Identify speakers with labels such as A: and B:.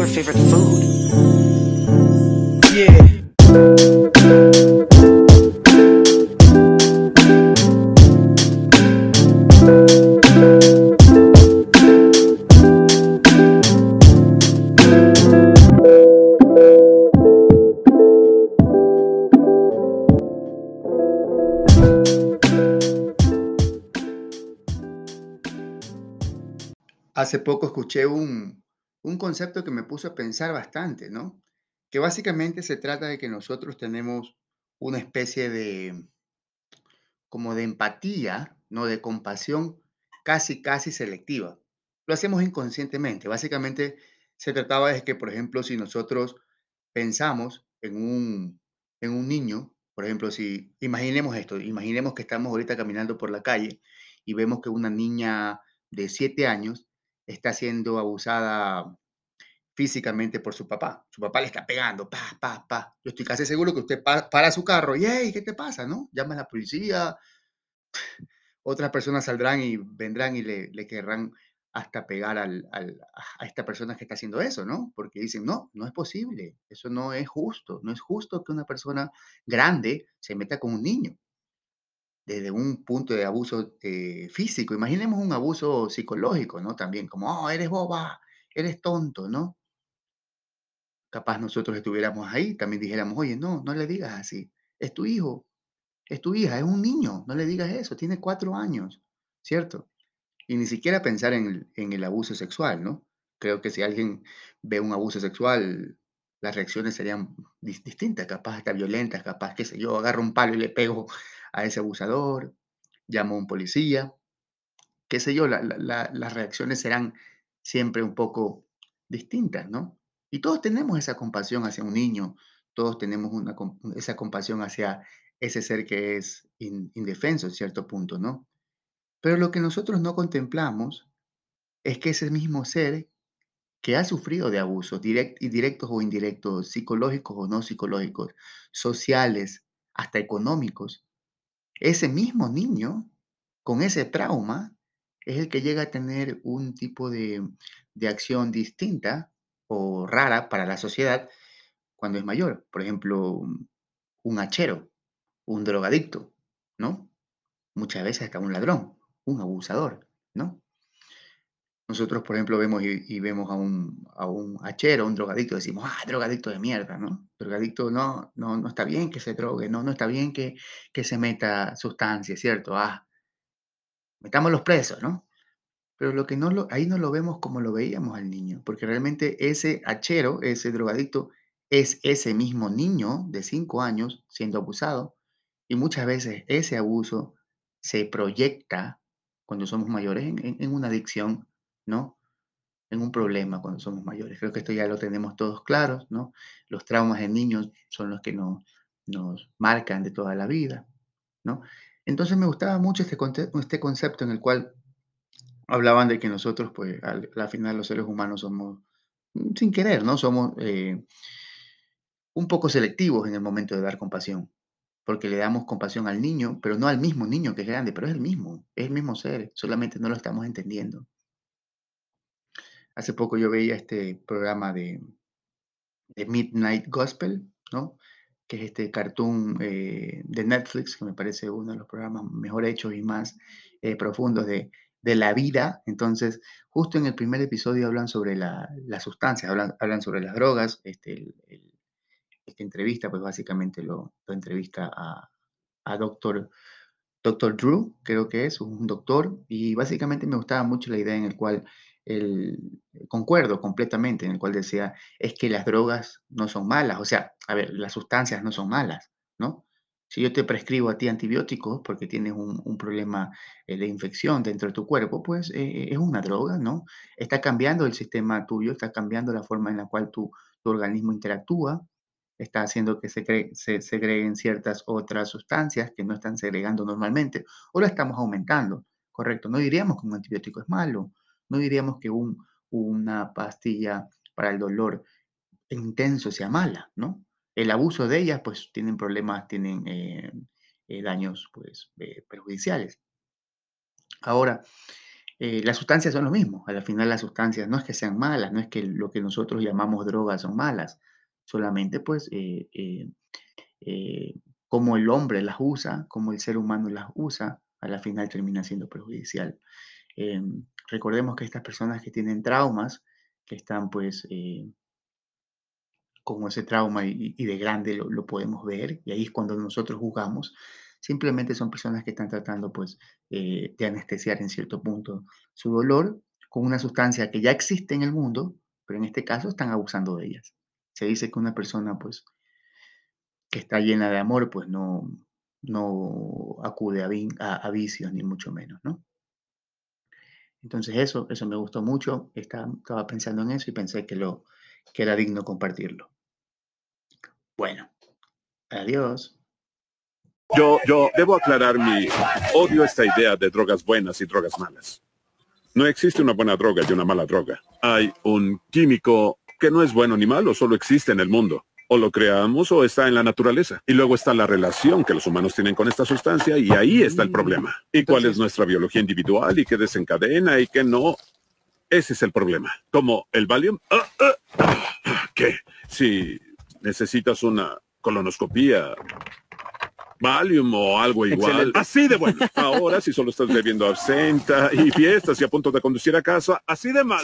A: your favorite food.
B: Yeah.
C: Hace poco escuché un, un concepto que me puso a pensar bastante, ¿no? Que básicamente se trata de que nosotros tenemos una especie de, como de empatía, ¿no? De compasión casi, casi selectiva. Lo hacemos inconscientemente. Básicamente se trataba de que, por ejemplo, si nosotros pensamos en un, en un niño, por ejemplo, si imaginemos esto, imaginemos que estamos ahorita caminando por la calle y vemos que una niña de siete años está siendo abusada físicamente por su papá. Su papá le está pegando, pa, pa, pa. Yo estoy casi seguro que usted pa- para su carro y, hey, ¿qué te pasa? ¿No? Llama a la policía, otras personas saldrán y vendrán y le, le querrán hasta pegar al, al- a esta persona que está haciendo eso, ¿no? Porque dicen, no, no es posible, eso no es justo, no es justo que una persona grande se meta con un niño desde un punto de abuso eh, físico. Imaginemos un abuso psicológico, ¿no? También como, oh, eres boba, eres tonto, ¿no? Capaz nosotros estuviéramos ahí, también dijéramos, oye, no, no le digas así, es tu hijo, es tu hija, es un niño, no le digas eso, tiene cuatro años, ¿cierto? Y ni siquiera pensar en en el abuso sexual, ¿no? Creo que si alguien ve un abuso sexual, las reacciones serían dis- distintas, capaz hasta violentas, capaz, sé yo, agarro un palo y le pego a ese abusador, llamo a un policía, qué sé yo, la- la- la- las reacciones serán siempre un poco distintas, ¿no? Y todos tenemos esa compasión hacia un niño, todos tenemos esa compasión hacia ese ser que es in- indefenso en cierto punto, ¿no? Pero lo que nosotros no contemplamos es que ese mismo ser que ha sufrido de abusos directos o indirectos, psicológicos o no psicológicos, sociales, hasta económicos, ese mismo niño con ese trauma es el que llega a tener un tipo de, de acción distinta o rara para la sociedad cuando es mayor. Por ejemplo, un hachero, un drogadicto, ¿no? Muchas veces hasta un ladrón, un abusador, ¿no? Nosotros, por ejemplo, vemos y, vemos a un, a un hachero, un drogadicto, decimos, ah, drogadicto de mierda, ¿no? Drogadicto, no, no, no está bien que se drogue, no, no está bien que, que se meta sustancias, ¿cierto? Ah, metámoslos presos, ¿no? Pero lo que no lo, ahí no lo vemos como lo veíamos al niño, porque realmente ese hachero, ese drogadicto, es ese mismo niño de 5 años siendo abusado, y muchas veces ese abuso se proyecta cuando somos mayores en una adicción, En un problema cuando somos mayores. Creo que esto ya lo tenemos todos claros, ¿no? Los traumas de niños son los que nos, nos marcan de toda la vida, ¿no? Entonces me gustaba mucho este, este concepto en el cual hablaban de que nosotros, pues, al, al final los seres humanos somos, mm, sin querer, ¿no? Somos eh, un poco selectivos en el momento de dar compasión, porque le damos compasión al niño, pero no al mismo niño que es grande, pero es el mismo, es el mismo ser, solamente no lo estamos entendiendo. Hace poco yo veía este programa de, Midnight Gospel, ¿no? Que es este cartoon eh, de Netflix, que me parece uno de los programas mejor hechos y más eh, profundos de, de la vida. Entonces, justo en el primer episodio hablan sobre la- las sustancias, hablan, hablan sobre las drogas. Este, esta entrevista, pues básicamente lo, lo entrevista a, a Doctor Doctor Drew, creo que es, un doctor, y básicamente me gustaba mucho la idea en el cual él, concuerdo completamente, en el cual decía, es que las drogas no son malas, o sea, a ver, las sustancias no son malas, ¿no? Si yo te prescribo a ti antibióticos porque tienes un, un problema eh, de infección dentro de tu cuerpo, pues eh, es una droga, ¿no? Está cambiando el sistema tuyo, está cambiando la forma en la cual tu, tu organismo interactúa, está haciendo que se, se segreguen ciertas otras sustancias que no están segregando normalmente, o la estamos aumentando, ¿correcto? No diríamos que un antibiótico es malo, no diríamos que un, una pastilla para el dolor intenso sea mala, ¿no? El abuso de ellas, pues, tienen problemas, tienen eh, eh, daños, pues, eh, perjudiciales. Ahora, las sustancias son lo mismo. Al final las sustancias no es que sean malas, no es que lo que nosotros llamamos drogas son malas, solamente pues como el hombre las usa, como el ser humano las usa, a la final termina siendo perjudicial. Em, recordemos que estas personas que tienen traumas, que están pues como ese trauma y, de grande lo, podemos ver, y ahí es cuando nosotros jugamos, Simplemente son personas que están tratando pues eh, de anestesiar en cierto punto su dolor con una sustancia que ya existe en el mundo, pero en este caso están abusando de ellas. Se dice que una persona pues que está llena de amor pues no, no acude a, vicios ni mucho menos, ¿no? Entonces eso, eso me gustó mucho, estaba, estaba pensando en eso y pensé que, lo, que era digno compartirlo. Bueno, adiós.
A: Yo, yo debo aclarar mi odio esta idea de drogas buenas y drogas malas. No existe una buena droga y una mala droga. Hay un químico que no es bueno ni malo, solo existe en el mundo. O lo creamos o está en la naturaleza. Y luego está la relación que los humanos tienen con esta sustancia y ahí está el problema. ¿Y cuál es nuestra biología individual y qué desencadena y qué no? Ese es el problema. Como el Valium. Ah, ah, ah, ¿Qué? Si necesitas una colonoscopía Valium o algo igual. Así de bueno. Ahora, si solo estás bebiendo absenta y fiestas y a punto de conducir a casa, así de mal.